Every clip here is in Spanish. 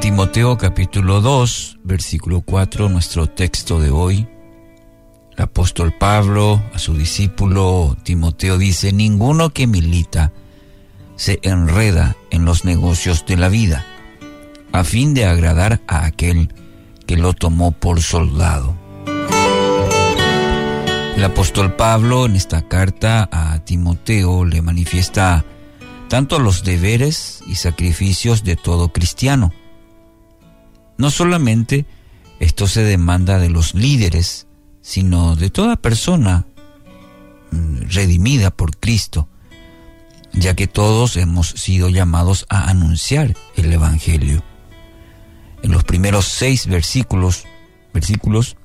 Timoteo capítulo 2, versículo 4, nuestro texto de hoy. El apóstol Pablo a su discípulo Timoteo dice, ninguno que milita se enreda en los negocios de la vida, a fin de agradar a aquel que lo tomó por soldado. El apóstol Pablo en esta carta a Timoteo le manifiesta tanto los deberes y sacrificios de todo cristiano, no solamente esto se demanda de los líderes, sino de toda persona mm, redimida por Cristo, ya que todos hemos sido llamados a anunciar el Evangelio. En los primeros seis versículos, versículos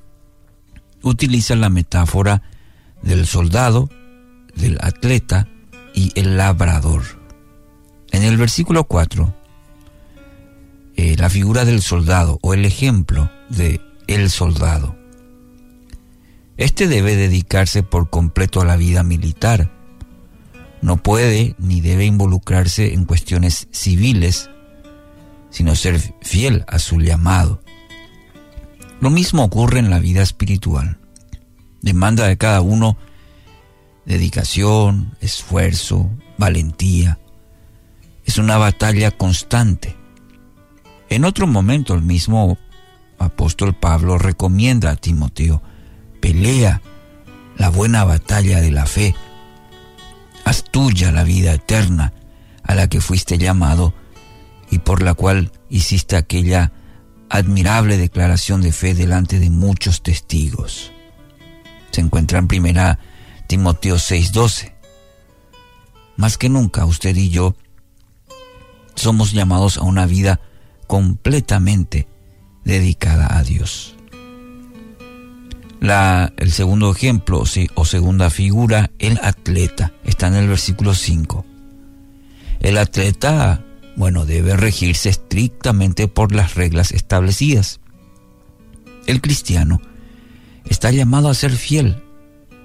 utiliza la metáfora del soldado, del atleta y el labrador. En el versículo 4 la figura del soldado o el ejemplo de el soldado. Este debe dedicarse por completo a la vida militar. No puede ni debe involucrarse en cuestiones civiles, sino ser fiel a su llamado. Lo mismo ocurre en la vida espiritual. Demanda de cada uno dedicación, esfuerzo, valentía. Es una batalla constante en otro momento el mismo apóstol Pablo recomienda a Timoteo, pelea la buena batalla de la fe, haz tuya la vida eterna a la que fuiste llamado y por la cual hiciste aquella admirable declaración de fe delante de muchos testigos. Se encuentra en primera Timoteo 6:12. Más que nunca usted y yo somos llamados a una vida completamente dedicada a Dios. La, el segundo ejemplo o segunda figura, el atleta, está en el versículo 5. El atleta, bueno, debe regirse estrictamente por las reglas establecidas. El cristiano está llamado a ser fiel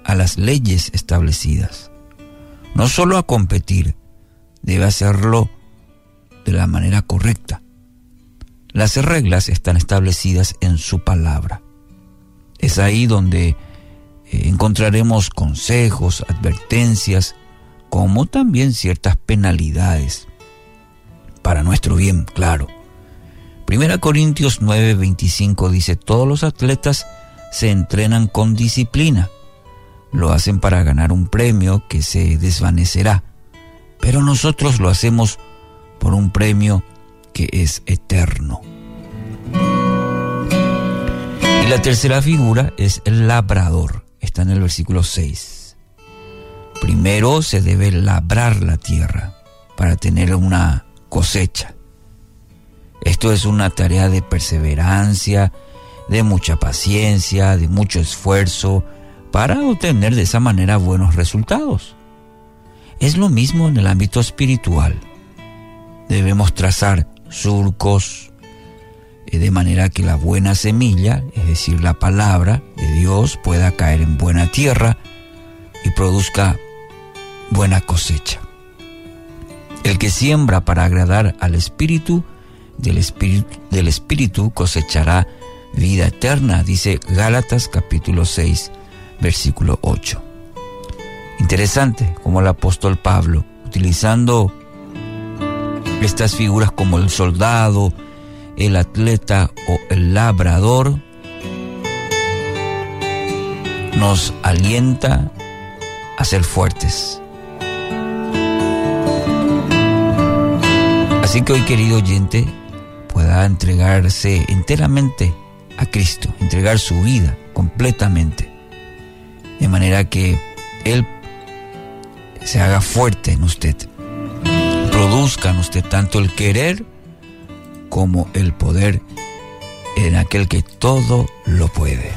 a las leyes establecidas. No solo a competir, debe hacerlo de la manera correcta. Las reglas están establecidas en su palabra. Es ahí donde eh, encontraremos consejos, advertencias, como también ciertas penalidades. Para nuestro bien, claro. Primera Corintios 9:25 dice, todos los atletas se entrenan con disciplina. Lo hacen para ganar un premio que se desvanecerá, pero nosotros lo hacemos por un premio que es eterno. Y la tercera figura es el labrador. Está en el versículo 6. Primero se debe labrar la tierra para tener una cosecha. Esto es una tarea de perseverancia, de mucha paciencia, de mucho esfuerzo, para obtener de esa manera buenos resultados. Es lo mismo en el ámbito espiritual. Debemos trazar surcos, eh, de manera que la buena semilla, es decir, la palabra de Dios, pueda caer en buena tierra y produzca buena cosecha. El que siembra para agradar al Espíritu, del Espíritu, cosechará vida eterna, dice Gálatas capítulo 6, versículo 8. Interesante como el apóstol Pablo, utilizando estas figuras como el soldado, el atleta o el labrador, nos alienta a ser fuertes. Así que hoy, querido oyente, pueda entregarse enteramente a Cristo, entregar su vida completamente, de manera que Él se haga fuerte en usted produzcan usted tanto el querer como el poder en aquel que todo lo puede.